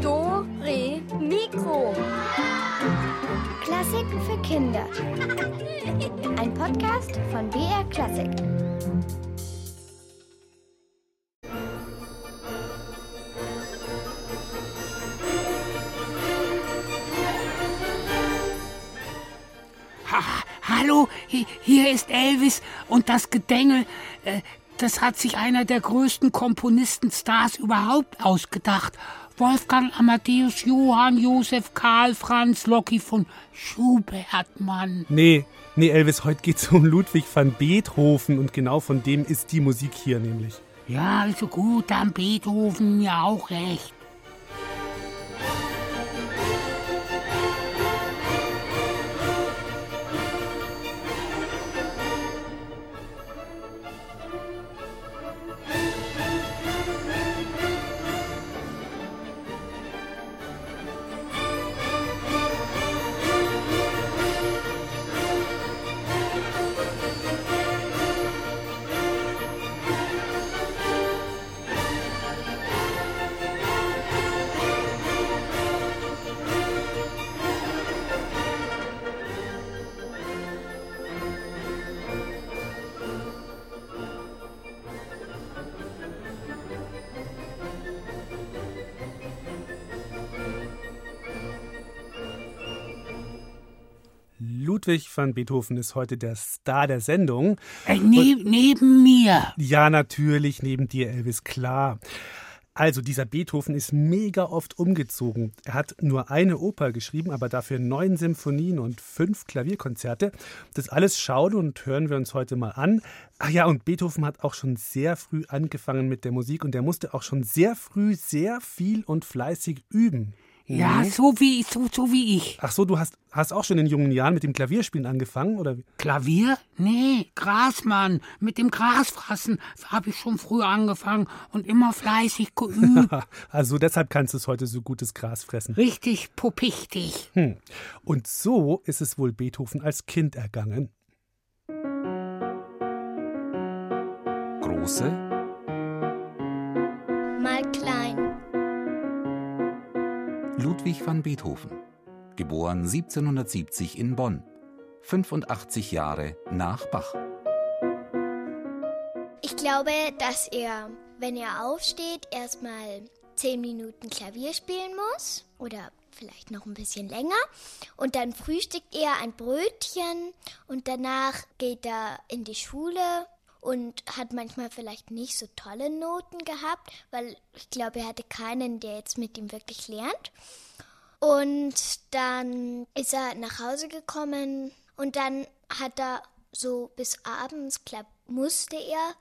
Do, Re, Mikro. Klassiken für Kinder. Ein Podcast von BR Klassik. Ha, hallo, hi- hier ist Elvis und das Gedengel, äh, das hat sich einer der größten Komponistenstars überhaupt ausgedacht. Wolfgang Amadeus Johann Josef Karl Franz Locky von Schubert, Mann. Nee, nee, Elvis, heute geht's um Ludwig van Beethoven und genau von dem ist die Musik hier nämlich. Ja, also gut, dann Beethoven mir auch recht. Ludwig van Beethoven ist heute der Star der Sendung. Äh, ne neben mir. Ja, natürlich, neben dir, Elvis, klar. Also, dieser Beethoven ist mega oft umgezogen. Er hat nur eine Oper geschrieben, aber dafür neun Symphonien und fünf Klavierkonzerte. Das alles schauen und hören wir uns heute mal an. Ach ja, und Beethoven hat auch schon sehr früh angefangen mit der Musik und er musste auch schon sehr früh sehr viel und fleißig üben. Ja, so wie, so, so wie ich. Ach so, du hast, hast auch schon in jungen Jahren mit dem Klavierspielen angefangen, oder? Klavier? Nee, Grasmann. Mit dem Grasfressen habe ich schon früh angefangen und immer fleißig geübt. Also deshalb kannst du es heute so gutes Gras fressen. Richtig pupichtig. Hm. Und so ist es wohl Beethoven als Kind ergangen. Große, Ludwig van Beethoven. Geboren 1770 in Bonn. 85 Jahre nach Bach. Ich glaube, dass er, wenn er aufsteht, erstmal zehn Minuten Klavier spielen muss oder vielleicht noch ein bisschen länger. Und dann frühstückt er ein Brötchen und danach geht er in die Schule und hat manchmal vielleicht nicht so tolle Noten gehabt, weil ich glaube, er hatte keinen, der jetzt mit ihm wirklich lernt. Und dann ist er nach Hause gekommen und dann hat er so bis abends musste er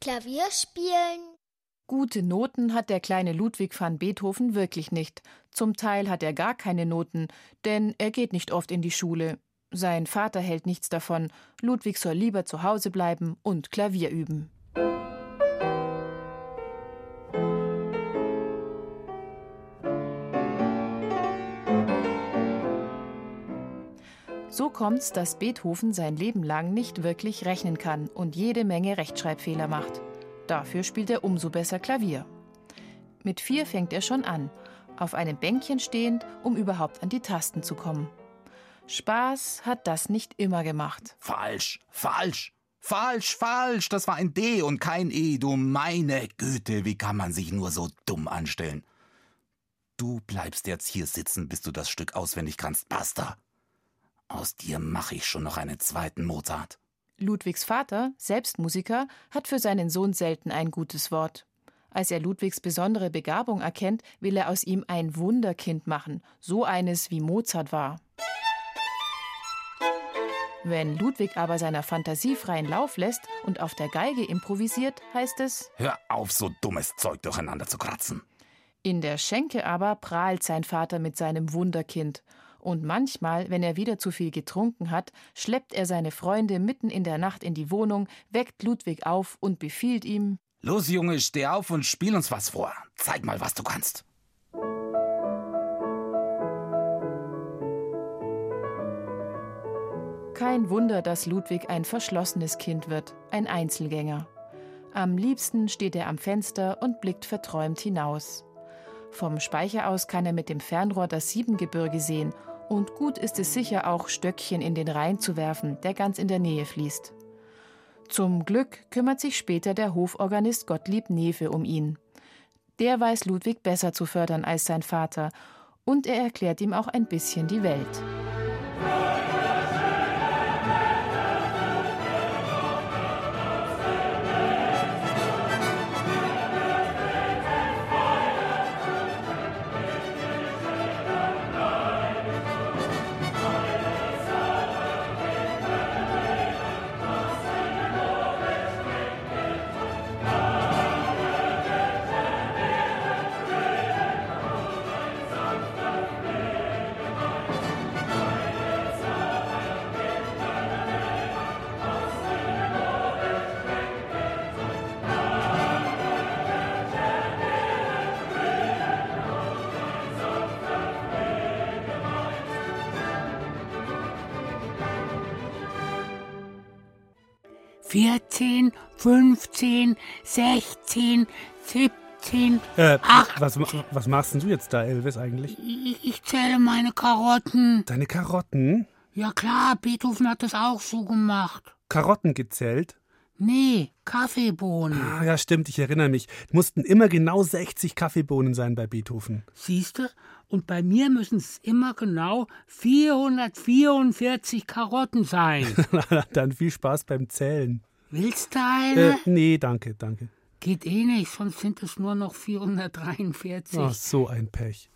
Klavier spielen. Gute Noten hat der kleine Ludwig van Beethoven wirklich nicht. Zum Teil hat er gar keine Noten, denn er geht nicht oft in die Schule. Sein Vater hält nichts davon. Ludwig soll lieber zu Hause bleiben und Klavier üben. So kommt's, dass Beethoven sein Leben lang nicht wirklich rechnen kann und jede Menge Rechtschreibfehler macht. Dafür spielt er umso besser Klavier. Mit vier fängt er schon an, auf einem Bänkchen stehend, um überhaupt an die Tasten zu kommen. Spaß hat das nicht immer gemacht. Falsch, falsch, falsch, falsch. Das war ein D und kein E. Du meine Güte, wie kann man sich nur so dumm anstellen? Du bleibst jetzt hier sitzen, bis du das Stück auswendig kannst. Basta. Aus dir mache ich schon noch einen zweiten Mozart. Ludwigs Vater, selbst Musiker, hat für seinen Sohn selten ein gutes Wort. Als er Ludwigs besondere Begabung erkennt, will er aus ihm ein Wunderkind machen, so eines wie Mozart war. Wenn Ludwig aber seiner Fantasie freien Lauf lässt und auf der Geige improvisiert, heißt es, Hör auf, so dummes Zeug durcheinander zu kratzen. in der Schenke aber prahlt sein Vater mit seinem Wunderkind. Und manchmal, wenn er wieder zu viel getrunken hat, schleppt er seine Freunde mitten in der Nacht in die Wohnung, weckt Ludwig auf und befiehlt ihm, Los, Junge, steh auf und spiel uns was vor. Zeig mal, was du kannst. Kein Wunder, dass Ludwig ein verschlossenes Kind wird, ein Einzelgänger. Am liebsten steht er am Fenster und blickt verträumt hinaus. Vom Speicher aus kann er mit dem Fernrohr das Siebengebirge sehen und gut ist es sicher auch, Stöckchen in den Rhein zu werfen, der ganz in der Nähe fließt. Zum Glück kümmert sich später der Hoforganist Gottlieb Nefe um ihn. Der weiß Ludwig besser zu fördern als sein Vater und er erklärt ihm auch ein bisschen die Welt. 14, 15, 16, 17, Äh, Ach. was, was machst denn du jetzt da, Elvis, eigentlich? Ich, ich zähle meine Karotten. Deine Karotten? Ja klar, Beethoven hat das auch so gemacht. Karotten gezählt? Nee, Kaffeebohnen. Ah, ja, stimmt, ich erinnere mich. Mussten immer genau 60 Kaffeebohnen sein bei Beethoven. Siehste? Und bei mir müssen es immer genau 444 Karotten sein. Dann viel Spaß beim Zählen. Willst du eine? Äh, nee, danke, danke. Geht eh nicht, sonst sind es nur noch 443. Ach, so ein Pech.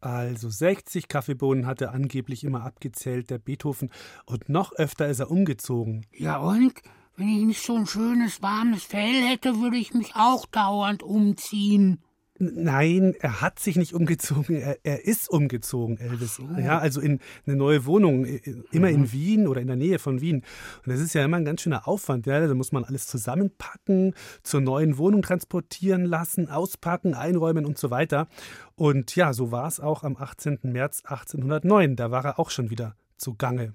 Also 60 Kaffeebohnen hat er angeblich immer abgezählt, der Beethoven, und noch öfter ist er umgezogen. Ja und? Wenn ich nicht so ein schönes, warmes Fell hätte, würde ich mich auch dauernd umziehen. Nein, er hat sich nicht umgezogen, er, er ist umgezogen, Elvis. Ja, also in eine neue Wohnung, immer in Wien oder in der Nähe von Wien. Und das ist ja immer ein ganz schöner Aufwand. Ja? Da muss man alles zusammenpacken, zur neuen Wohnung transportieren lassen, auspacken, einräumen und so weiter. Und ja, so war es auch am 18. März 1809. Da war er auch schon wieder zugange.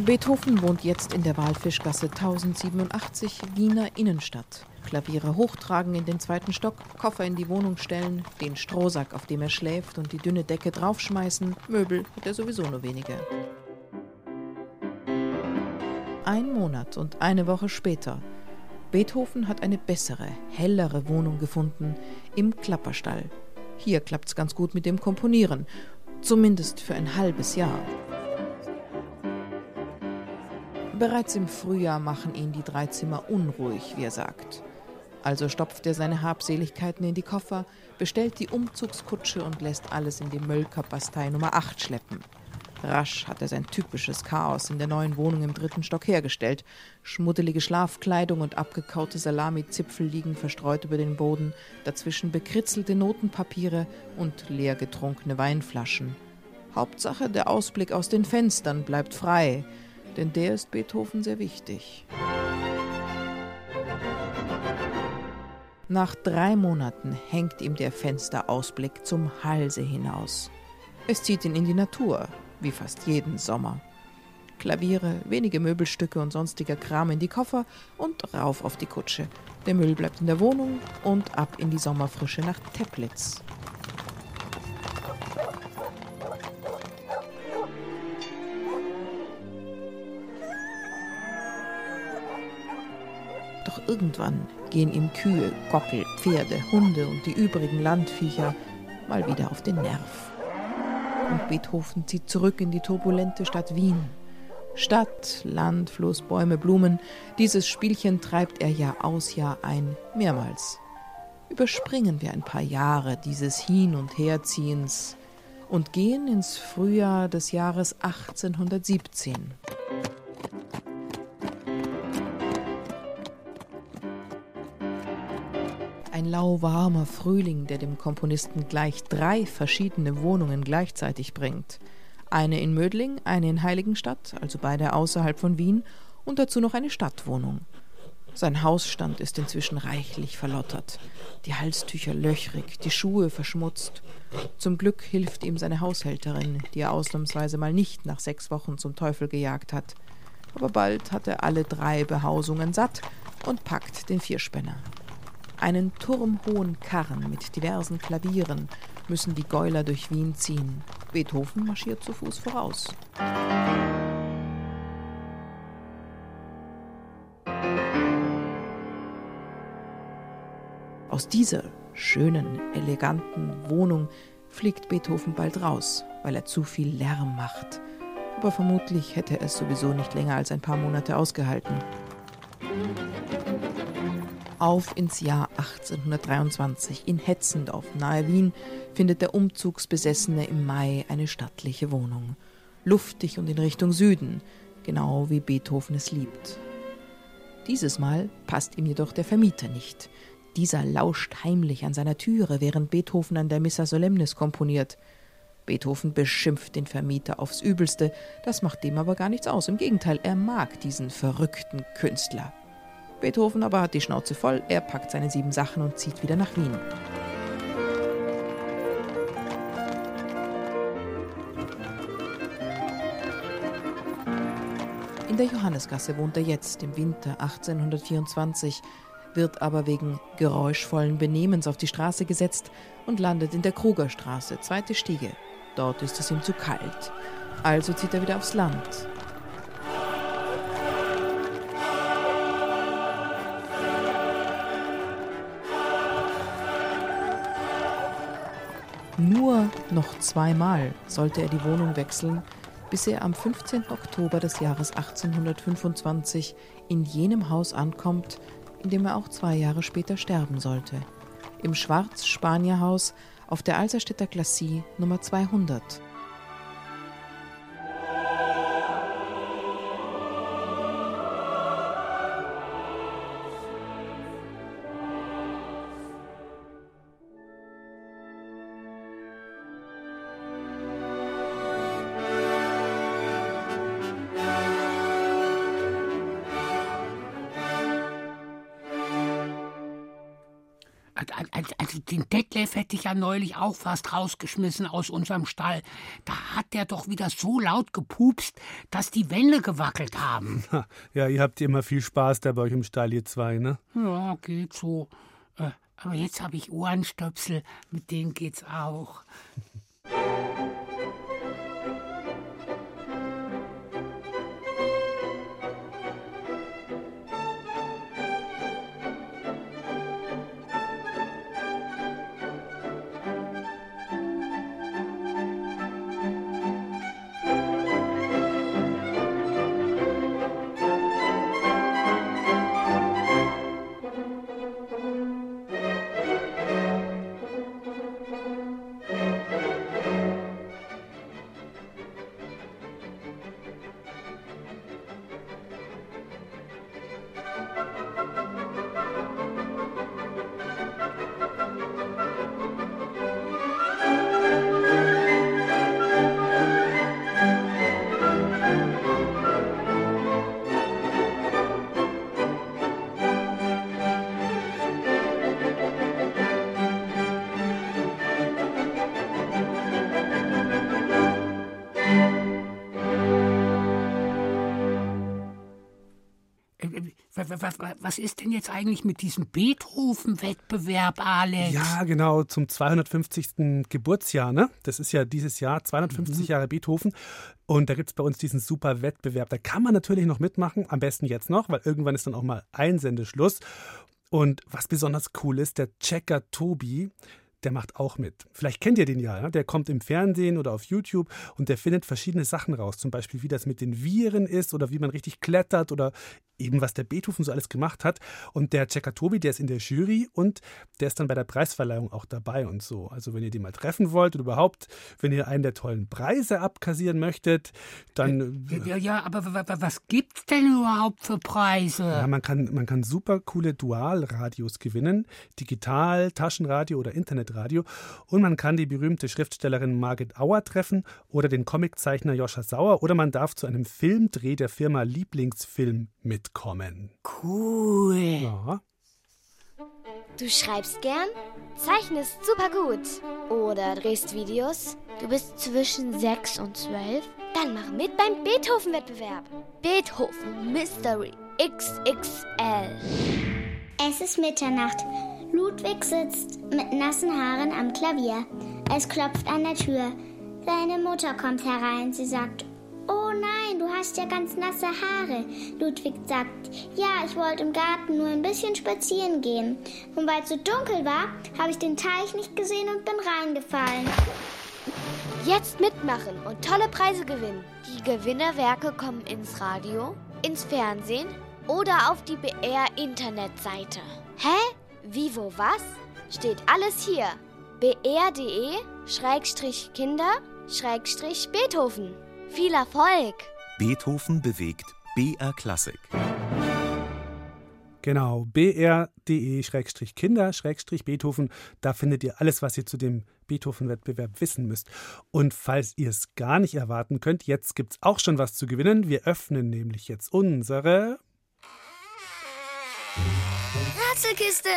Beethoven wohnt jetzt in der Walfischgasse 1087 Wiener Innenstadt. Klaviere hochtragen in den zweiten Stock, Koffer in die Wohnung stellen, den Strohsack, auf dem er schläft und die dünne Decke draufschmeißen. Möbel hat er sowieso nur wenige. Ein Monat und eine Woche später. Beethoven hat eine bessere, hellere Wohnung gefunden im Klapperstall. Hier klappt's ganz gut mit dem Komponieren, zumindest für ein halbes Jahr. Bereits im Frühjahr machen ihn die drei Zimmer unruhig, wie er sagt. Also stopft er seine Habseligkeiten in die Koffer, bestellt die Umzugskutsche und lässt alles in die Mölkerbastei Nummer 8 schleppen. Rasch hat er sein typisches Chaos in der neuen Wohnung im dritten Stock hergestellt. Schmuddelige Schlafkleidung und abgekaute Salami-Zipfel liegen verstreut über den Boden, dazwischen bekritzelte Notenpapiere und leer getrunkene Weinflaschen. Hauptsache, der Ausblick aus den Fenstern bleibt frei, denn der ist Beethoven sehr wichtig. Nach drei Monaten hängt ihm der Fensterausblick zum Halse hinaus. Es zieht ihn in die Natur, wie fast jeden Sommer. Klaviere, wenige Möbelstücke und sonstiger Kram in die Koffer und rauf auf die Kutsche. Der Müll bleibt in der Wohnung und ab in die Sommerfrische nach Teplitz. Irgendwann gehen ihm Kühe, Gockel, Pferde, Hunde und die übrigen Landviecher mal wieder auf den Nerv. und Beethoven zieht zurück in die turbulente Stadt Wien. Stadt, Land, Fluss, Bäume, Blumen, dieses Spielchen treibt er Jahr aus, Jahr ein, mehrmals. Überspringen wir ein paar Jahre dieses Hin- und Herziehens und gehen ins Frühjahr des Jahres 1817. Ein lauwarmer Frühling, der dem Komponisten gleich drei verschiedene Wohnungen gleichzeitig bringt. Eine in Mödling, eine in Heiligenstadt, also beide außerhalb von Wien, und dazu noch eine Stadtwohnung. Sein Hausstand ist inzwischen reichlich verlottert, die Halstücher löchrig, die Schuhe verschmutzt. Zum Glück hilft ihm seine Haushälterin, die er ausnahmsweise mal nicht nach sechs Wochen zum Teufel gejagt hat. Aber bald hat er alle drei Behausungen satt und packt den Vierspänner. Einen turmhohen Karren mit diversen Klavieren müssen die Gäuler durch Wien ziehen. Beethoven marschiert zu Fuß voraus. Aus dieser schönen, eleganten Wohnung fliegt Beethoven bald raus, weil er zu viel Lärm macht. Aber vermutlich hätte er es sowieso nicht länger als ein paar Monate ausgehalten. Auf ins Jahr 1823. In Hetzendorf nahe Wien findet der Umzugsbesessene im Mai eine stattliche Wohnung. Luftig und in Richtung Süden, genau wie Beethoven es liebt. Dieses Mal passt ihm jedoch der Vermieter nicht. Dieser lauscht heimlich an seiner Türe, während Beethoven an der Missa Solemnis komponiert. Beethoven beschimpft den Vermieter aufs Übelste, das macht dem aber gar nichts aus. Im Gegenteil, er mag diesen verrückten Künstler. Beethoven aber hat die Schnauze voll, er packt seine sieben Sachen und zieht wieder nach Wien. In der Johannesgasse wohnt er jetzt im Winter 1824, wird aber wegen geräuschvollen Benehmens auf die Straße gesetzt und landet in der Krugerstraße, zweite Stiege. Dort ist es ihm zu kalt. Also zieht er wieder aufs Land. Nur noch zweimal sollte er die Wohnung wechseln, bis er am 15. Oktober des Jahres 1825 in jenem Haus ankommt, in dem er auch zwei Jahre später sterben sollte. Im Schwarz-Spanier-Haus auf der Alserstädter Glacis Nummer 200. Detlef hätte ich ja neulich auch fast rausgeschmissen aus unserem Stall. Da hat der doch wieder so laut gepupst, dass die Wände gewackelt haben. Ja, ihr habt immer viel Spaß da bei euch im Stall, ihr zwei, ne? Ja, geht so. Äh, aber jetzt habe ich Ohrenstöpsel, mit denen geht's auch. Was, was, ist denn jetzt eigentlich mit diesem Beethoven-Wettbewerb, Alex? Ja, genau, zum 250. Geburtsjahr, ne? Das ist ja dieses Jahr, 250 mhm. Jahre Beethoven. Und da gibt es bei uns diesen super Wettbewerb. Da kann man natürlich noch mitmachen, am besten jetzt noch, weil irgendwann ist dann auch mal Einsendeschluss. Und was besonders cool ist, der Checker Tobi, der macht auch mit. Vielleicht kennt ihr den ja, ne? der kommt im Fernsehen oder auf YouTube und der findet verschiedene Sachen raus. Zum Beispiel, wie das mit den Viren ist oder wie man richtig klettert oder eben was der Beethoven so alles gemacht hat. Und der Checker Tobi, der ist in der Jury und der ist dann bei der Preisverleihung auch dabei und so. Also wenn ihr den mal treffen wollt oder überhaupt, wenn ihr einen der tollen Preise abkassieren möchtet, dann... Ja, ja aber was gibt's denn überhaupt für Preise? Ja, man kann, man kann super coole Dualradios gewinnen. Digital, Taschenradio oder Internetradio. Und man kann die berühmte Schriftstellerin Margit Auer treffen oder den Comiczeichner Joscha Sauer oder man darf zu einem Filmdreh der Firma Lieblingsfilm mitkommen. Cool. Ja. Du schreibst gern, zeichnest super gut oder drehst Videos. Du bist zwischen 6 und 12. Dann mach mit beim Beethoven-Wettbewerb. Beethoven Mystery XXL. Es ist Mitternacht. Ludwig sitzt mit nassen Haaren am Klavier. Es klopft an der Tür. Seine Mutter kommt herein. Sie sagt, Oh nein, du hast ja ganz nasse Haare. Ludwig sagt, ja, ich wollte im Garten nur ein bisschen spazieren gehen. Und weil es so dunkel war, habe ich den Teich nicht gesehen und bin reingefallen. Jetzt mitmachen und tolle Preise gewinnen. Die Gewinnerwerke kommen ins Radio, ins Fernsehen oder auf die BR-Internetseite. Hä? Wie, wo, was? Steht alles hier. br.de-kinder-beethoven. Viel Erfolg! Beethoven bewegt BR Klassik. Genau, br.de-kinder-beethoven. Da findet ihr alles, was ihr zu dem Beethoven-Wettbewerb wissen müsst. Und falls ihr es gar nicht erwarten könnt, jetzt gibt es auch schon was zu gewinnen. Wir öffnen nämlich jetzt unsere Ratzelkiste.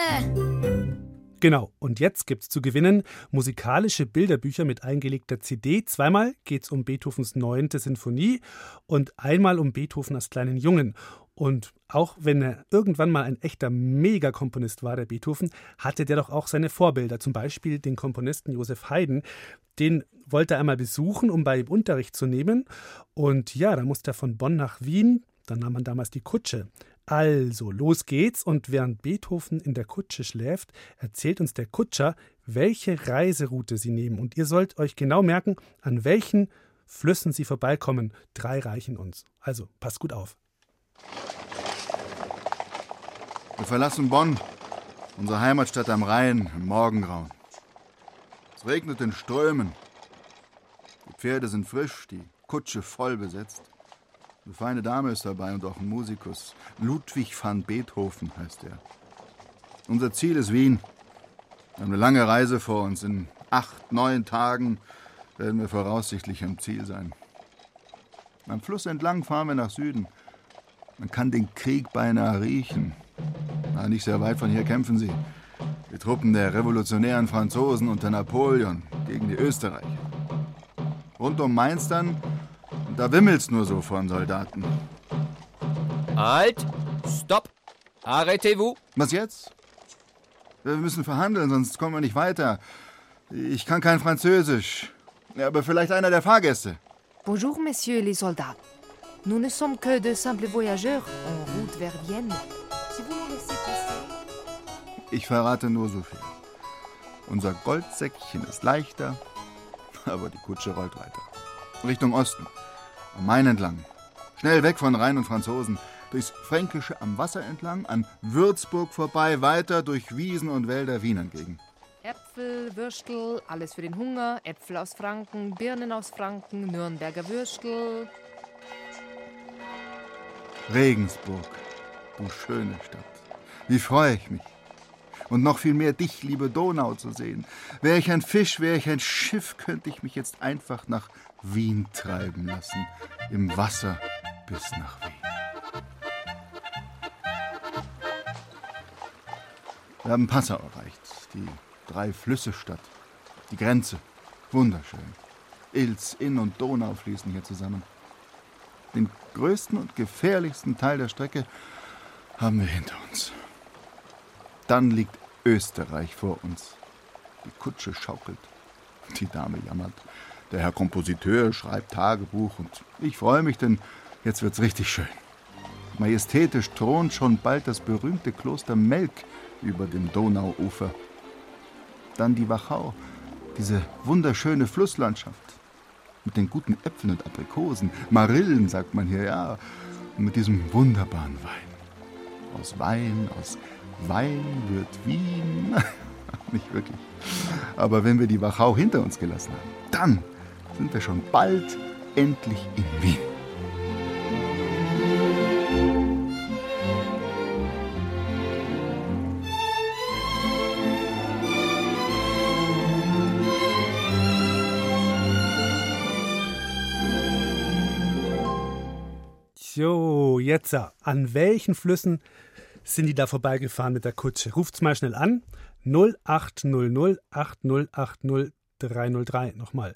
Genau, und jetzt gibt's zu gewinnen musikalische Bilderbücher mit eingelegter CD. Zweimal geht's um Beethovens neunte Sinfonie und einmal um Beethoven als kleinen Jungen. Und auch wenn er irgendwann mal ein echter Megakomponist war, der Beethoven, hatte der doch auch seine Vorbilder, zum Beispiel den Komponisten Josef Haydn. Den wollte er einmal besuchen, um bei ihm Unterricht zu nehmen. Und ja, da musste er von Bonn nach Wien. Dann nahm man damals die Kutsche. Also, los geht's und während Beethoven in der Kutsche schläft, erzählt uns der Kutscher, welche Reiseroute sie nehmen. Und ihr sollt euch genau merken, an welchen Flüssen sie vorbeikommen. Drei reichen uns. Also, passt gut auf. Wir verlassen Bonn, unsere Heimatstadt am Rhein, im Morgengrauen. Es regnet in Strömen. Die Pferde sind frisch, die Kutsche voll besetzt. Eine feine Dame ist dabei und auch ein Musikus. Ludwig van Beethoven heißt er. Unser Ziel ist Wien. Wir haben eine lange Reise vor uns. In acht, neun Tagen werden wir voraussichtlich am Ziel sein. Am Fluss entlang fahren wir nach Süden. Man kann den Krieg beinahe riechen. Na, nicht sehr weit von hier kämpfen sie. Die Truppen der revolutionären Franzosen unter Napoleon gegen die Österreicher. Rund um Mainz dann da wimmelt's nur so von Soldaten. Halt! Stopp! Arrêtez-vous! Was jetzt? Wir müssen verhandeln, sonst kommen wir nicht weiter. Ich kann kein Französisch. Aber vielleicht einer der Fahrgäste. Bonjour, messieurs les soldats. Nous ne sommes que de simples voyageurs en route vers Vienne. Si vous nous laissez passer. Ich verrate nur so viel. Unser Goldsäckchen ist leichter, aber die Kutsche rollt weiter. Richtung Osten. Am Main entlang. Schnell weg von Rhein und Franzosen. Durchs Fränkische am Wasser entlang, an Würzburg vorbei, weiter durch Wiesen und Wälder Wien entgegen. Äpfel, Würstel, alles für den Hunger. Äpfel aus Franken, Birnen aus Franken, Nürnberger Würstel. Regensburg, du schöne Stadt. Wie freue ich mich. Und noch viel mehr dich, liebe Donau, zu sehen. Wäre ich ein Fisch, wäre ich ein Schiff, könnte ich mich jetzt einfach nach Wien treiben lassen. Im Wasser bis nach Wien. Wir haben Passau erreicht, die drei Flüsse Stadt, die Grenze. Wunderschön. Ilz, Inn und Donau fließen hier zusammen. Den größten und gefährlichsten Teil der Strecke haben wir hinter uns. Dann liegt Österreich vor uns. Die Kutsche schaukelt. Die Dame jammert. Der Herr Kompositeur schreibt Tagebuch und ich freue mich, denn jetzt wird's richtig schön. Majestätisch thront schon bald das berühmte Kloster Melk über dem Donauufer. Dann die Wachau, diese wunderschöne Flusslandschaft. Mit den guten Äpfeln und Aprikosen, Marillen, sagt man hier, ja. Und mit diesem wunderbaren Wein. Aus Wein, aus Wein wird Wien. Nicht wirklich. Aber wenn wir die Wachau hinter uns gelassen haben, dann sind wir schon bald endlich in Wien. So, jetzt, äh, an welchen Flüssen sind die da vorbeigefahren mit der Kutsche? Ruft's mal schnell an. 0800 8080 303. Nochmal.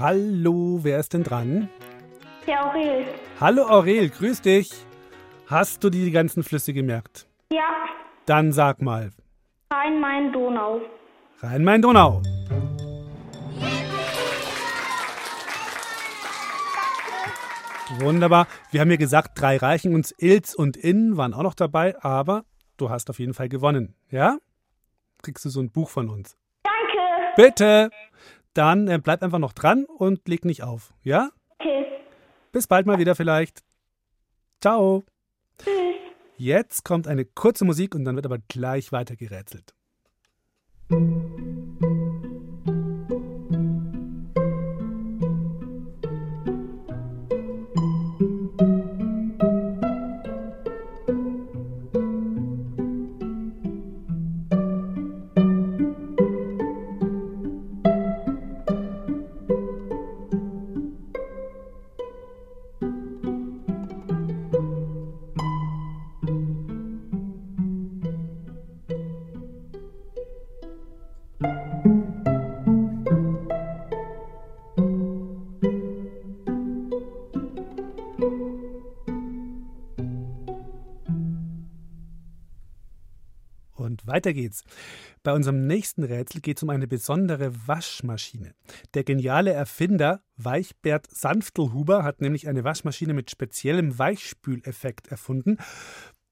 Hallo, wer ist denn dran? Der Aurel. Hallo Aurel, grüß dich. Hast du die ganzen Flüsse gemerkt? Ja, Dann sag mal. Rhein-Main-Donau. Rhein-Main-Donau. Wunderbar. Wir haben ja gesagt, drei reichen uns. Ilz und Inn waren auch noch dabei, aber du hast auf jeden Fall gewonnen. Ja? Kriegst du so ein Buch von uns. Danke. Bitte. Dann äh, bleib einfach noch dran und leg nicht auf. Ja? Okay. Bis bald mal wieder vielleicht. Ciao. Tschüss. Jetzt kommt eine kurze Musik und dann wird aber gleich weiter gerätselt. Weiter geht's. Bei unserem nächsten Rätsel geht es um eine besondere Waschmaschine. Der geniale Erfinder Weichbert Sanftelhuber hat nämlich eine Waschmaschine mit speziellem Weichspüleffekt erfunden.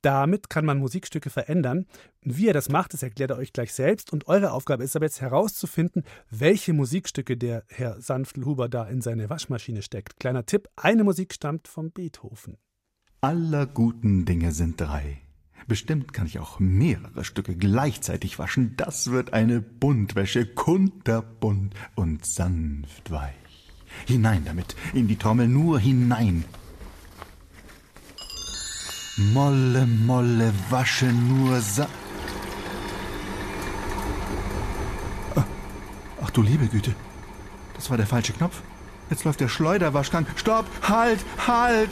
Damit kann man Musikstücke verändern. Wie er das macht, das erklärt er euch gleich selbst. Und eure Aufgabe ist aber jetzt herauszufinden, welche Musikstücke der Herr Sanftelhuber da in seine Waschmaschine steckt. Kleiner Tipp: Eine Musik stammt von Beethoven. Aller guten Dinge sind drei. Bestimmt kann ich auch mehrere Stücke gleichzeitig waschen. Das wird eine Buntwäsche, kunterbunt und sanft weich. Hinein damit, in die Trommel nur hinein. Molle, Molle, wasche nur sa... Ah, Ach du liebe Güte, das war der falsche Knopf. Jetzt läuft der Schleuderwaschgang. Stopp, halt, halt!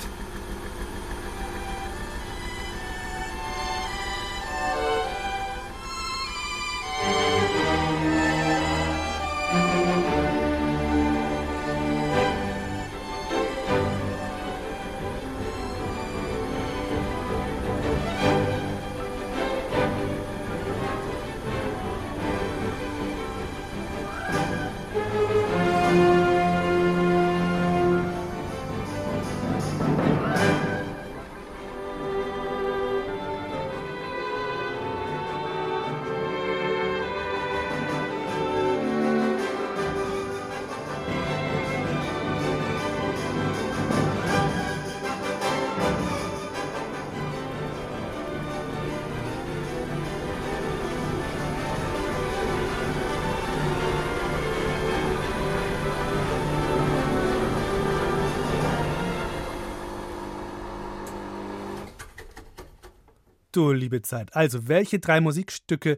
Du liebe Zeit. Also, welche drei Musikstücke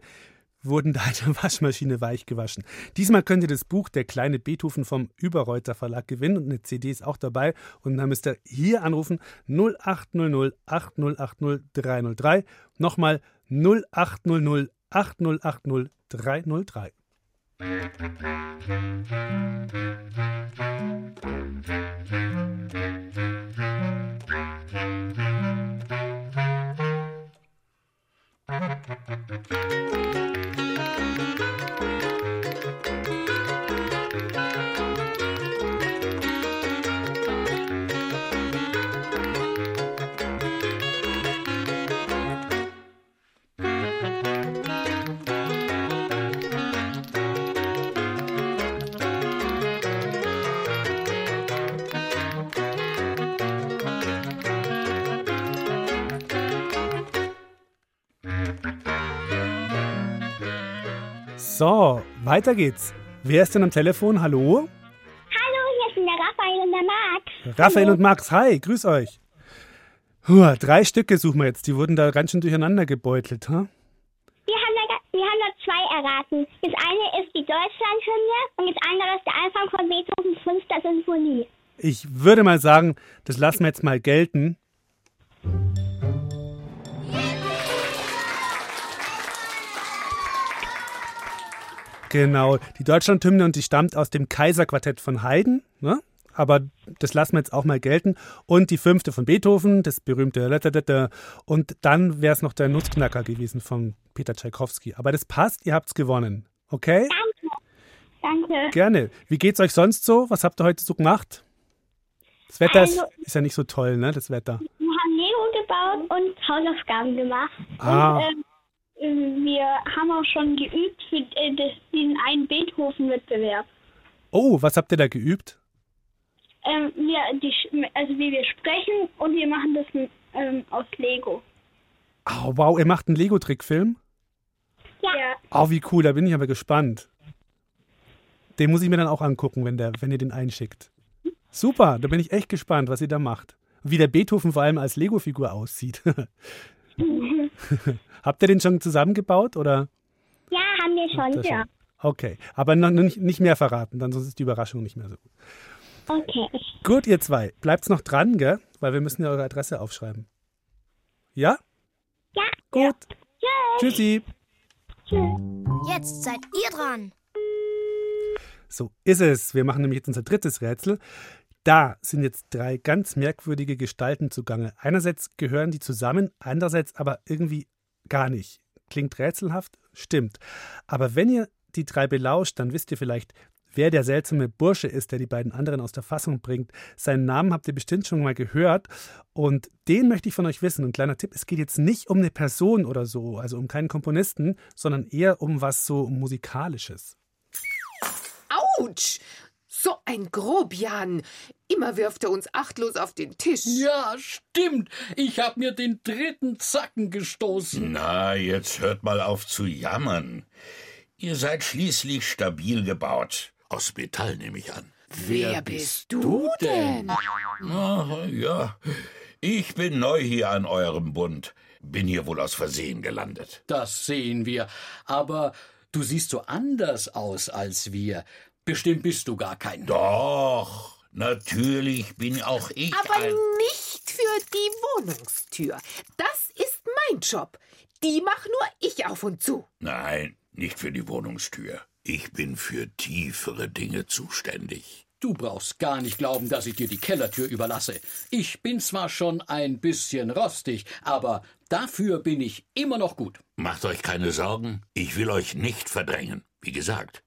wurden deine Waschmaschine weich gewaschen? Diesmal könnt ihr das Buch Der kleine Beethoven vom Überreuter Verlag gewinnen und eine CD ist auch dabei. Und dann müsst ihr hier anrufen 0800 8080 303. Nochmal 0800 8080 303. Thank you. So, weiter geht's. Wer ist denn am Telefon? Hallo? Hallo, hier sind der Raphael und der Max. Raphael und Max, hi, grüß euch. Huh, drei Stücke suchen wir jetzt. Die wurden da ganz schön durcheinander gebeutelt. Huh? Wir haben, da, wir haben da zwei erraten. Das eine ist die Deutschlandhymne und das andere ist der Anfang von Beethovens fünfter Sinfonie. Ich würde mal sagen, das lassen wir jetzt mal gelten. Genau, die Deutschlandhymne und die stammt aus dem Kaiserquartett von Haydn, ne? aber das lassen wir jetzt auch mal gelten. Und die fünfte von Beethoven, das berühmte und dann wäre es noch der Nussknacker gewesen von Peter Tschaikowski. Aber das passt, ihr habt es gewonnen. Okay? Danke. Danke. Gerne. Wie geht's euch sonst so? Was habt ihr heute so gemacht? Das Wetter Also- ist, ist ja nicht so toll, ne? Das Wetter. Wir haben Lego gebaut und Hausaufgaben gemacht. Ah. Und ähm, äh, wir haben auch schon geübt für äh, das, den einen Beethoven-Wettbewerb. Oh, was habt ihr da geübt? Ähm, wir, die, also wie wir sprechen und wir machen das ähm, aus Lego. Oh, wow, ihr macht einen Lego-Trickfilm? Ja. Oh, wie cool, da bin ich aber gespannt. Den muss ich mir dann auch angucken, wenn, der, wenn ihr den einschickt. Super, da bin ich echt gespannt, was ihr da macht. Wie der Beethoven vor allem als Lego-Figur aussieht. Habt ihr den schon zusammengebaut oder? Ja, haben wir schon. Ja. Okay, aber noch nicht, nicht mehr verraten, dann sonst ist die Überraschung nicht mehr so. Okay. Gut, ihr zwei, bleibt's noch dran, gell? Weil wir müssen ja eure Adresse aufschreiben. Ja? Ja. Gut. Tschüssi. Jetzt seid ihr dran. So ist es. Wir machen nämlich jetzt unser drittes Rätsel. Da sind jetzt drei ganz merkwürdige Gestalten zugange. Einerseits gehören die zusammen, andererseits aber irgendwie gar nicht. Klingt rätselhaft? Stimmt. Aber wenn ihr die drei belauscht, dann wisst ihr vielleicht, wer der seltsame Bursche ist, der die beiden anderen aus der Fassung bringt. Seinen Namen habt ihr bestimmt schon mal gehört. Und den möchte ich von euch wissen. Und kleiner Tipp, es geht jetzt nicht um eine Person oder so, also um keinen Komponisten, sondern eher um was so Musikalisches. Autsch! So ein Grobian. Immer wirft er uns achtlos auf den Tisch. Ja, stimmt. Ich hab mir den dritten Zacken gestoßen. Na, jetzt hört mal auf zu jammern. Ihr seid schließlich stabil gebaut. Aus Metall nehme ich an. Wer bist du denn? Ach, ja, ich bin neu hier an eurem Bund. Bin hier wohl aus Versehen gelandet. Das sehen wir. Aber du siehst so anders aus als wir. Bestimmt bist du gar kein. Doch, natürlich bin auch ich Aber ein. nicht für die Wohnungstür. Das ist mein Job. Die mach nur ich auf und zu. Nein, nicht für die Wohnungstür. Ich bin für tiefere Dinge zuständig. Du brauchst gar nicht glauben, dass ich dir die Kellertür überlasse. Ich bin zwar schon ein bisschen rostig, aber dafür bin ich immer noch gut. Macht euch keine Sorgen, ich will euch nicht verdrängen. Wie gesagt,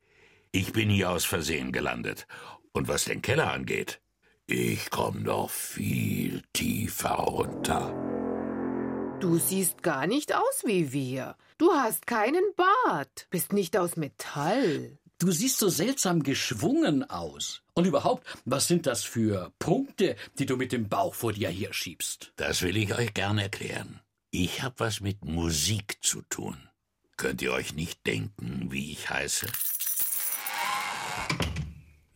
ich bin hier aus Versehen gelandet. Und was den Keller angeht, ich komme noch viel tiefer runter. Du siehst gar nicht aus wie wir. Du hast keinen Bart, bist nicht aus Metall. Du siehst so seltsam geschwungen aus. Und überhaupt, was sind das für Punkte, die du mit dem Bauch vor dir herschiebst? Das will ich euch gern erklären. Ich hab was mit Musik zu tun. Könnt ihr euch nicht denken, wie ich heiße?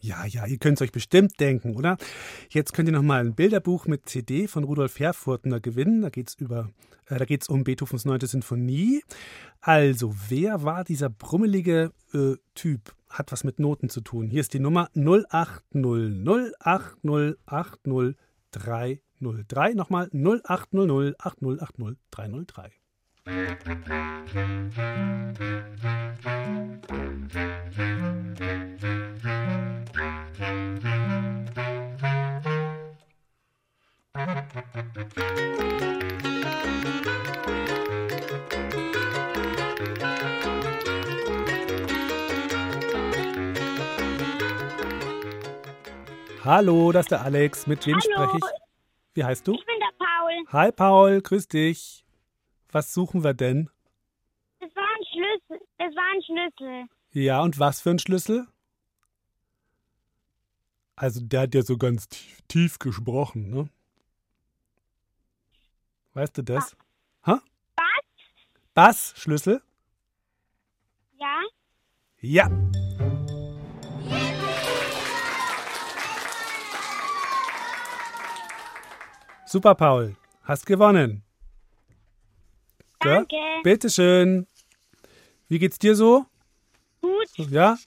Ja, ja, ihr könnt es euch bestimmt denken, oder? Jetzt könnt ihr noch mal ein Bilderbuch mit CD von Rudolf Herfurtner gewinnen. Da geht's über, äh, um Beethovens 9. Sinfonie. Also, wer war dieser brummelige äh, Typ? Hat was mit Noten zu tun. Hier ist die Nummer 0800 8080303. Nochmal 0800 8080303. Hallo, das ist der Alex. Mit wem Hallo. spreche ich? Wie heißt du? Ich bin der Paul. Hi Paul, grüß dich. Was suchen wir denn? Das war ein Schlüssel. Das war ein Schlüssel. Ja, und was für ein Schlüssel? Also der hat ja so ganz tief, tief gesprochen, ne? Weißt du das? Ha? Was? Bassschlüssel? Ja? Ja. Super, Paul. Hast gewonnen. Danke. Bitteschön. Wie geht's dir so? Gut. So, Ja?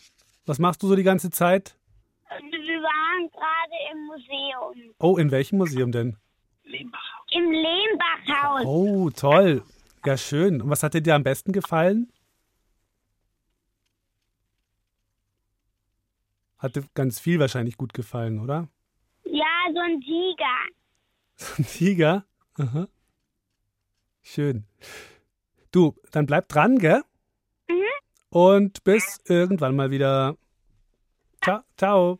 Was machst du so die ganze Zeit? Wir waren gerade im Museum. Oh, in welchem Museum denn? Im Lehmbachhaus. Oh, toll. Ja, schön. Und was hat dir am besten gefallen? Hatte ganz viel wahrscheinlich gut gefallen, oder? Ja, so ein Tiger. Ein Tiger? Aha. Schön. Du, dann bleib dran, gell? Mhm. Und bis irgendwann mal wieder. Ciao. Ciao.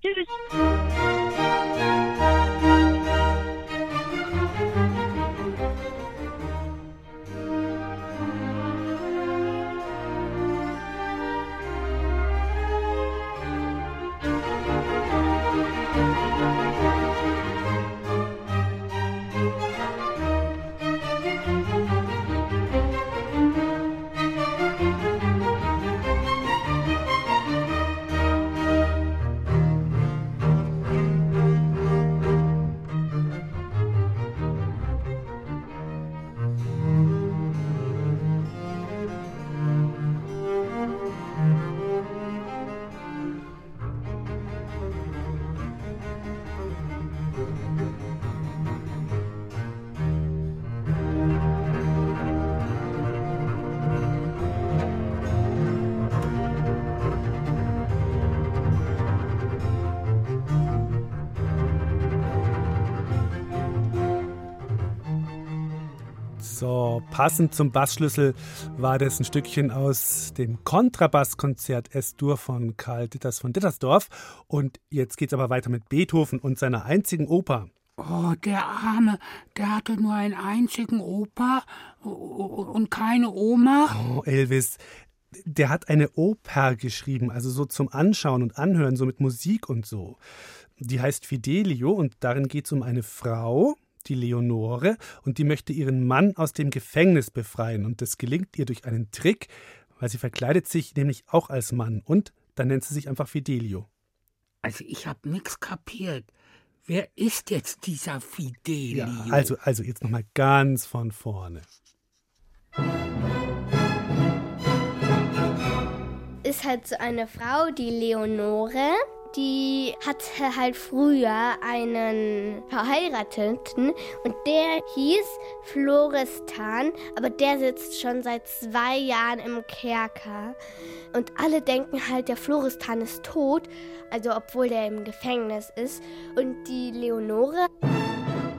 Tschüss. Passend zum Bassschlüssel war das ein Stückchen aus dem Kontrabasskonzert S-Dur von Karl Ditters von Dittersdorf. Und jetzt geht's aber weiter mit Beethoven und seiner einzigen Oper. Oh, der Arme, der hatte nur einen einzigen Opa und keine Oma. Oh, Elvis, der hat eine Oper geschrieben, also so zum Anschauen und Anhören, so mit Musik und so. Die heißt Fidelio und darin geht es um eine Frau, die Leonore, und die möchte ihren Mann aus dem Gefängnis befreien. Und das gelingt ihr durch einen Trick, weil sie verkleidet sich nämlich auch als Mann und dann nennt sie sich einfach Fidelio. Also ich hab nix kapiert. Wer ist jetzt dieser Fidelio? Ja, also, also jetzt nochmal ganz von vorne. Ist halt so eine Frau, die Leonore, die hatte halt früher einen Verheirateten und der hieß Florestan, aber der sitzt schon seit zwei Jahren im Kerker. Und alle denken halt, der Florestan ist tot, also obwohl der im Gefängnis ist. Und die Leonore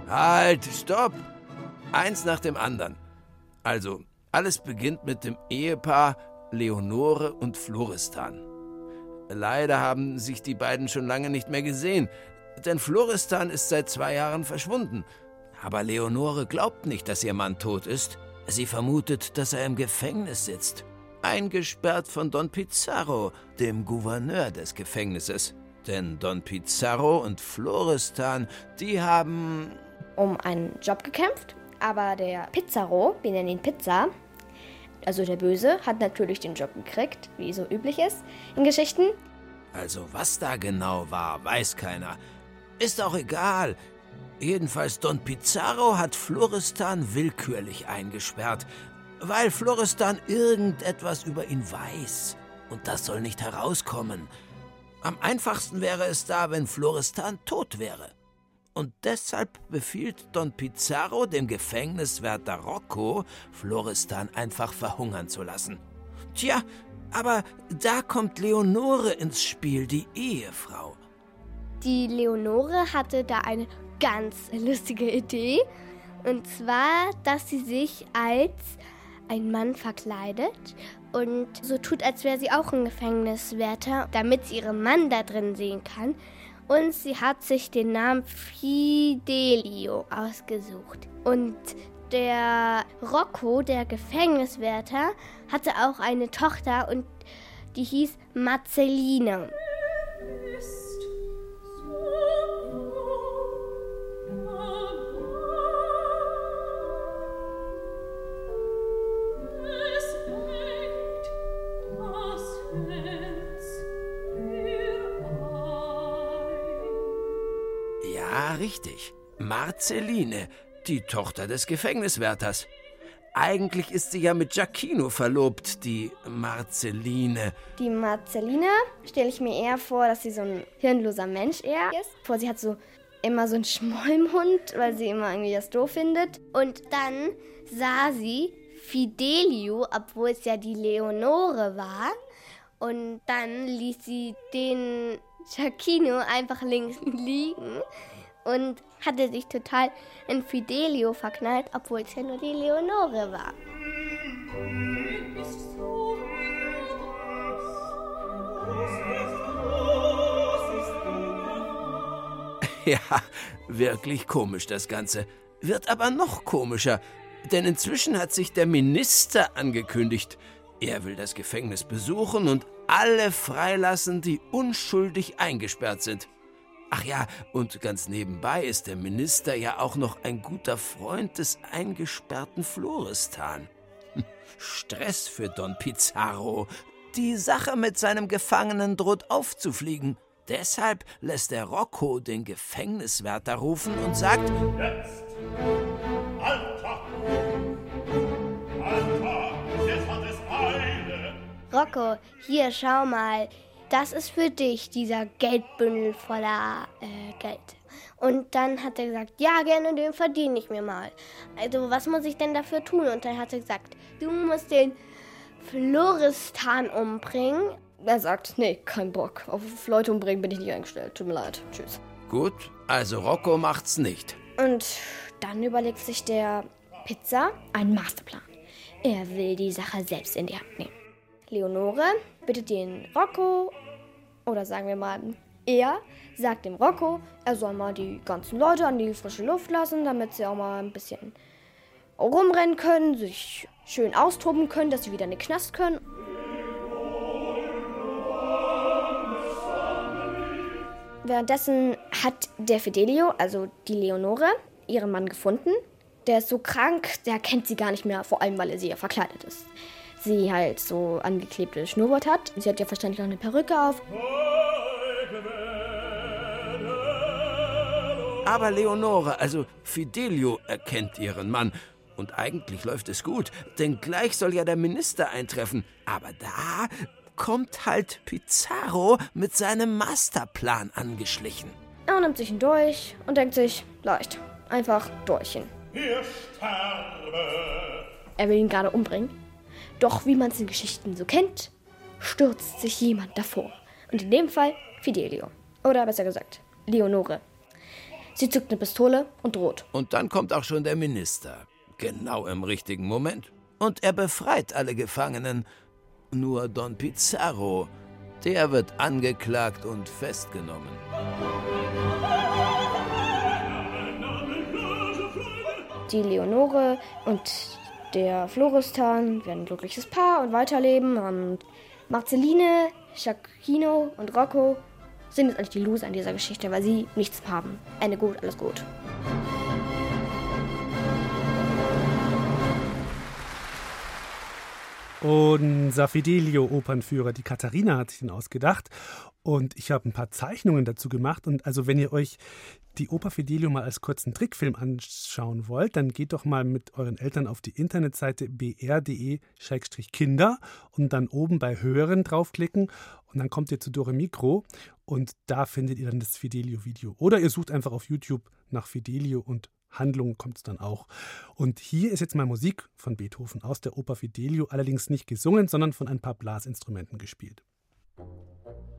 Halt, stopp! Eins nach dem anderen. Also, alles beginnt mit dem Ehepaar Leonore und Florestan. Leider haben sich die beiden schon lange nicht mehr gesehen, denn Florestan ist seit zwei Jahren verschwunden. Aber Leonore glaubt nicht, dass ihr Mann tot ist. Sie vermutet, dass er im Gefängnis sitzt. Eingesperrt von Don Pizarro, dem Gouverneur des Gefängnisses. Denn Don Pizarro und Florestan, die haben um einen Job gekämpft, aber der Pizarro, wir nennen ihn Pizza, also der Böse, hat natürlich den Job gekriegt, wie so üblich ist in Geschichten. Also was da genau war, weiß keiner. Ist auch egal. Jedenfalls Don Pizarro hat Florestan willkürlich eingesperrt, weil Florestan irgendetwas über ihn weiß. Und das soll nicht herauskommen. Am einfachsten wäre es da, wenn Florestan tot wäre. Und deshalb befiehlt Don Pizarro dem Gefängniswärter Rocco, Floristan einfach verhungern zu lassen. Tja, aber da kommt Leonore ins Spiel, die Ehefrau. Die Leonore hatte da eine ganz lustige Idee. Und zwar, dass sie sich als ein Mann verkleidet und so tut, als wäre sie auch ein Gefängniswärter, damit sie ihren Mann da drin sehen kann. Und sie hat sich den Namen Fidelio ausgesucht. Und der Rocco, der Gefängniswärter, hatte auch eine Tochter und die hieß Marceline. Ja, richtig. Marceline, die Tochter des Gefängniswärters. Eigentlich ist sie ja mit Giacchino verlobt, die Marceline. Die Marceline stelle ich mir eher vor, dass sie so ein hirnloser Mensch eher ist. Vor sie hat so immer so einen Schmollmund, weil sie immer irgendwie das doof findet. Und dann sah sie Fidelio, obwohl es ja die Leonore war. Und dann ließ sie den Giacchino einfach links liegen und hatte sich total in Fidelio verknallt, obwohl es ja nur die Leonore war. Ja, wirklich komisch das Ganze. Wird aber noch komischer, denn inzwischen hat sich der Minister angekündigt. Er will das Gefängnis besuchen und alle freilassen, die unschuldig eingesperrt sind. Ach ja, und ganz nebenbei ist der Minister ja auch noch ein guter Freund des eingesperrten Floristan. Stress für Don Pizarro. Die Sache mit seinem Gefangenen droht aufzufliegen. Deshalb lässt er Rocco den Gefängniswärter rufen und sagt: Jetzt! Alter! Alter! Jetzt hat es Eile! Rocco, hier schau mal. Das ist für dich, dieser Geldbündel voller äh, Geld. Und dann hat er gesagt, ja, gerne, den verdiene ich mir mal. Also, was muss ich denn dafür tun? Und dann hat er gesagt, du musst den Floristan umbringen. Er sagt, nee, kein Bock. Auf Leute umbringen bin ich nicht eingestellt. Tut mir leid. Tschüss. Gut, also Rocco macht's nicht. Und dann überlegt sich der Pizza einen Masterplan. Er will die Sache selbst in die Hand nehmen. Leonore bittet den Rocco, oder sagen wir mal, er sagt dem Rocco, er soll mal die ganzen Leute an die frische Luft lassen, damit sie auch mal ein bisschen rumrennen können, sich schön austoben können, dass sie wieder in den Knast können. Währenddessen hat der Fidelio, also die Leonore, ihren Mann gefunden. Der ist so krank, der kennt sie gar nicht mehr, vor allem weil er sie ja verkleidet ist. Sie halt so angeklebte Schnurrbart hat. Sie hat ja wahrscheinlich noch eine Perücke auf. Aber Leonore, also Fidelio, erkennt ihren Mann. Und eigentlich läuft es gut, denn gleich soll ja der Minister eintreffen. Aber da kommt halt Pizarro mit seinem Masterplan angeschlichen. Er nimmt sich ihn durch und denkt sich, leicht, einfach durch ihn. Er will ihn gerade umbringen. Doch wie man es in Geschichten so kennt, stürzt sich jemand davor. Und in dem Fall Fidelio. Oder besser gesagt, Leonore. Sie zückt eine Pistole und droht. Und dann kommt auch schon der Minister. Genau im richtigen Moment. Und er befreit alle Gefangenen. Nur Don Pizarro, der wird angeklagt und festgenommen. Die Leonore und der Floristan werden ein glückliches Paar und weiterleben. Und Marceline, Giacchino und Rocco sind jetzt eigentlich die Loser in dieser Geschichte, weil sie nichts haben. Ende gut, alles gut. Unser Fidelio-Opernführer, die Katharina, hat sich den ausgedacht. Und ich habe ein paar Zeichnungen dazu gemacht. Und also, wenn ihr euch die Oper Fidelio mal als kurzen Trickfilm anschauen wollt, dann geht doch mal mit euren Eltern auf die Internetseite br.de-kinder und dann oben bei Hören draufklicken und dann kommt ihr zu Dore Mikro und da findet ihr dann das Fidelio-Video. Oder ihr sucht einfach auf YouTube nach Fidelio und Handlung kommt es dann auch. Und hier ist jetzt mal Musik von Beethoven aus der Oper Fidelio, allerdings nicht gesungen, sondern von ein paar Blasinstrumenten gespielt. Äh,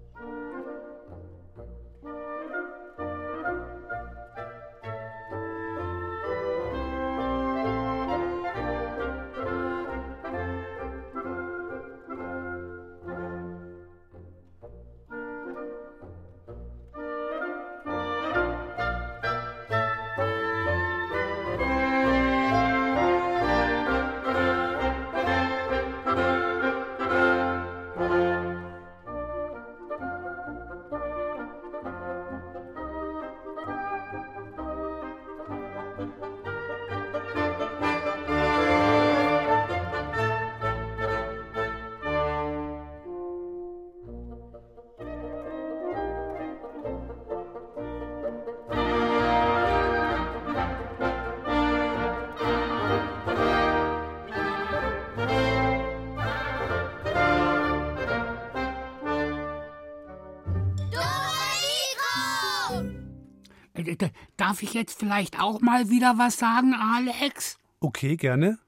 Darf ich jetzt vielleicht auch mal wieder was sagen, Alex? Okay, gerne.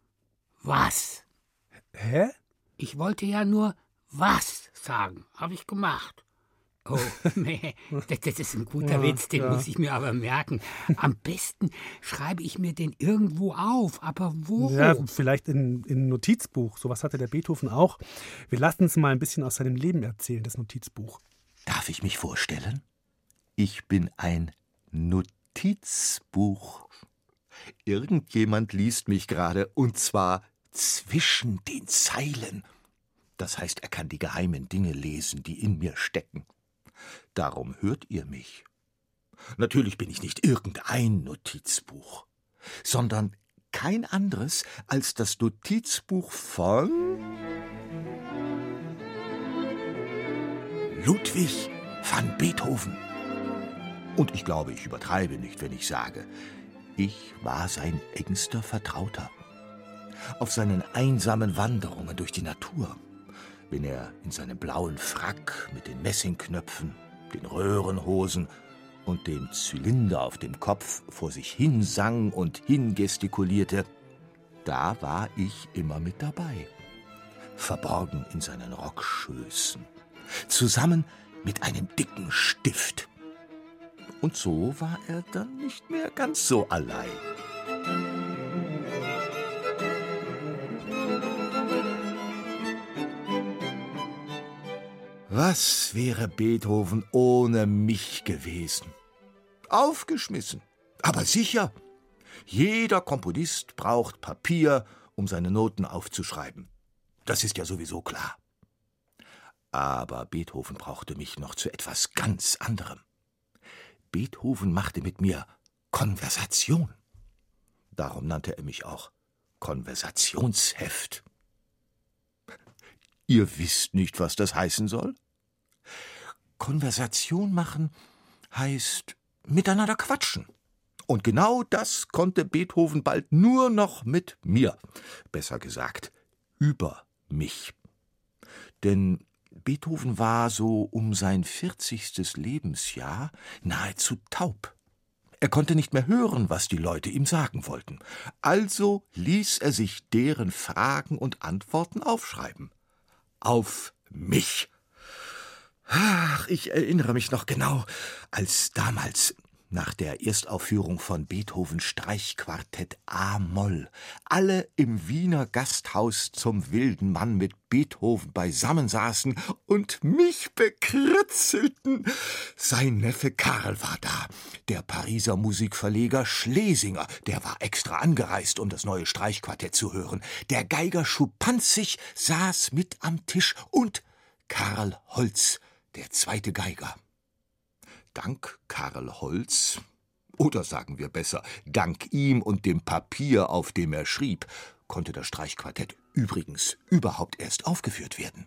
Was? Hä? Ich wollte ja nur was sagen. Habe ich gemacht. Oh, nee, das, das ist ein guter Ja, Witz, den ja. muss ich mir aber merken. Am besten schreibe ich mir den irgendwo auf. Aber wo? Ja, vielleicht in, in ein Notizbuch. Sowas hatte der Beethoven auch. Wir lassen uns mal ein bisschen aus seinem Leben erzählen, das Notizbuch. Darf ich mich vorstellen? Ich bin ein Notizbuch. Irgendjemand liest mich gerade, und zwar zwischen den Zeilen. Das heißt, er kann die geheimen Dinge lesen, die in mir stecken. Darum hört ihr mich. Natürlich bin ich nicht irgendein Notizbuch, sondern kein anderes als das Notizbuch von Ludwig van Beethoven. Und ich glaube, ich übertreibe nicht, wenn ich sage, ich war sein engster Vertrauter. Auf seinen einsamen Wanderungen durch die Natur, wenn er in seinem blauen Frack mit den Messingknöpfen, den Röhrenhosen und dem Zylinder auf dem Kopf vor sich hin sang und hingestikulierte, da war ich immer mit dabei. Verborgen in seinen Rockschößen, zusammen mit einem dicken Stift. Und so war er dann nicht mehr ganz so allein. Was wäre Beethoven ohne mich gewesen? Aufgeschmissen, aber sicher. Jeder Komponist braucht Papier, um seine Noten aufzuschreiben. Das ist ja sowieso klar. Aber Beethoven brauchte mich noch zu etwas ganz anderem. Beethoven machte mit mir Konversation. Darum nannte er mich auch Konversationsheft. Ihr wisst nicht, was das heißen soll? Konversation machen heißt miteinander quatschen. Und genau das konnte Beethoven bald nur noch mit mir. Besser gesagt, über mich. Denn Beethoven war so um sein 40. Lebensjahr nahezu taub. Er konnte nicht mehr hören, was die Leute ihm sagen wollten. Also ließ er sich deren Fragen und Antworten aufschreiben. Auf mich. Ach, ich erinnere mich noch genau, als damals nach der Erstaufführung von Beethovens Streichquartett A-Moll alle im Wiener Gasthaus zum wilden Mann mit Beethoven beisammensaßen und mich bekritzelten. Sein Neffe Karl war da, der Pariser Musikverleger Schlesinger, der war extra angereist, um das neue Streichquartett zu hören. Der Geiger Schupanzig saß mit am Tisch und Karl Holz, der zweite Geiger. Dank Karl Holz, oder sagen wir besser, dank ihm und dem Papier, auf dem er schrieb, konnte das Streichquartett übrigens überhaupt erst aufgeführt werden.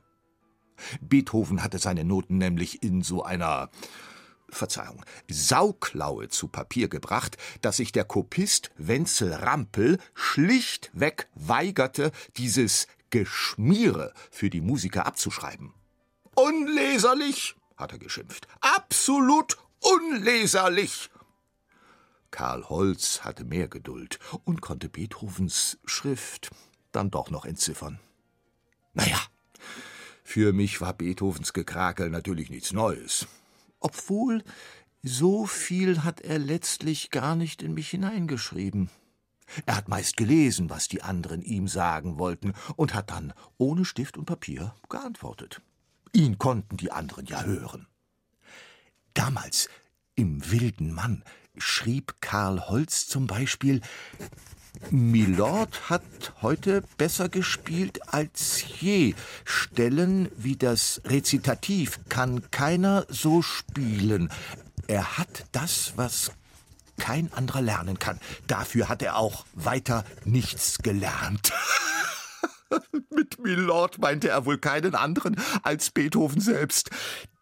Beethoven hatte seine Noten nämlich in so einer Verzeihung, Sauklaue zu Papier gebracht, dass sich der Kopist Wenzel Rampel schlichtweg weigerte, dieses Geschmiere für die Musiker abzuschreiben. Unleserlich, hat er geschimpft. Absolut unleserlich. Karl Holz hatte mehr Geduld und konnte Beethovens Schrift dann doch noch entziffern. Naja, für mich war Beethovens Gekrakel natürlich nichts Neues. Obwohl, so viel hat er letztlich gar nicht in mich hineingeschrieben. Er hat meist gelesen, was die anderen ihm sagen wollten, und hat dann ohne Stift und Papier geantwortet. Ihn konnten die anderen ja hören. Damals, im wilden Mann, schrieb Karl Holz zum Beispiel Milord hat heute besser gespielt als je. Stellen wie das Rezitativ kann keiner so spielen. Er hat das, was kein anderer lernen kann. Dafür hat er auch weiter nichts gelernt. Mit Milord meinte er wohl keinen anderen als Beethoven selbst.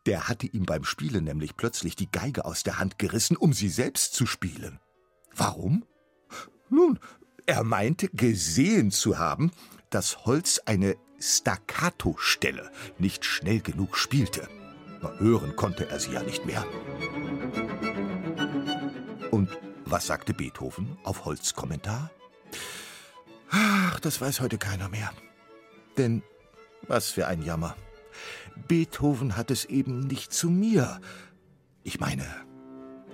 Der hatte ihm beim Spielen nämlich plötzlich die Geige aus der Hand gerissen, um sie selbst zu spielen. Warum? Nun, er meinte gesehen zu haben, dass Holz eine Staccato-Stelle nicht schnell genug spielte. Hören konnte er sie ja nicht mehr. Und was sagte Beethoven auf Holz Kommentar? Ach, das weiß heute keiner mehr. Denn was für ein Jammer. Beethoven hat es eben nicht zu mir, ich meine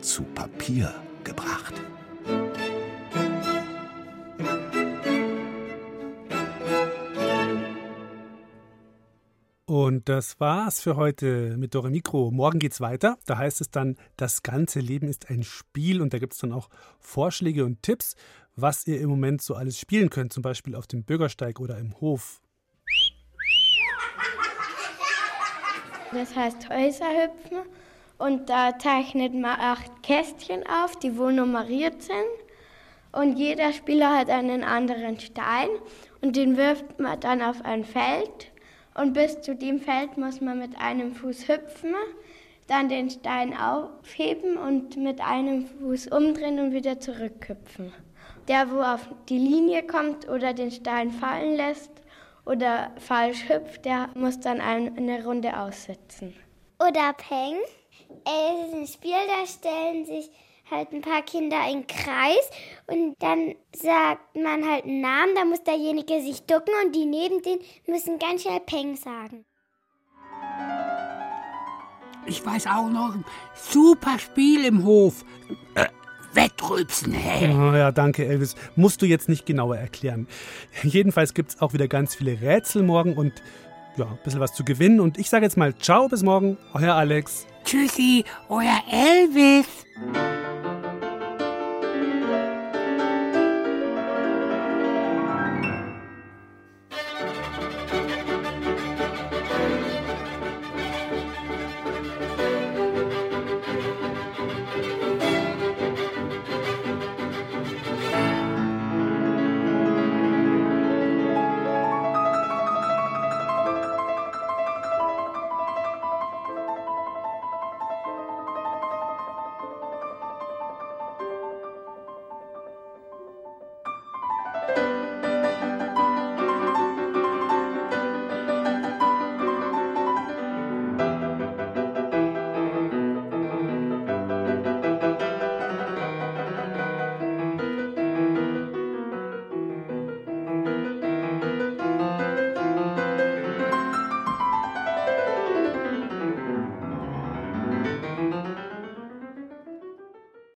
zu Papier gebracht. Und das war's für heute mit Dore Mikro. Morgen geht's weiter. Da heißt es dann, das ganze Leben ist ein Spiel und da gibt es dann auch Vorschläge und Tipps, was ihr im Moment so alles spielen könnt, zum Beispiel auf dem Bürgersteig oder im Hof. Das heißt Häuserhüpfen und da zeichnet man acht Kästchen auf, die wohl nummeriert sind. Und jeder Spieler hat einen anderen Stein und den wirft man dann auf ein Feld. Und bis zu dem Feld muss man mit einem Fuß hüpfen, dann den Stein aufheben und mit einem Fuß umdrehen und wieder zurückhüpfen. Der, wo auf die Linie kommt oder den Stein fallen lässt oder falsch hüpft, der muss dann eine Runde aussetzen. Oder Peng. Es ist ein Spiel, da stellen sich halt ein paar Kinder in Kreis und dann sagt man halt einen Namen, da muss derjenige sich ducken und die neben denen müssen ganz schnell Peng sagen. Ich weiß auch noch ein super Spiel im Hof. Äh, Wettrülpsen, hä? Oh, ja, danke, Elvis. Musst du jetzt nicht genauer erklären. Jedenfalls gibt es auch wieder ganz viele Rätsel morgen und ja, ein bisschen was zu gewinnen. Und ich sage jetzt mal Ciao, bis morgen. Euer Alex. Tschüssi, euer Elvis.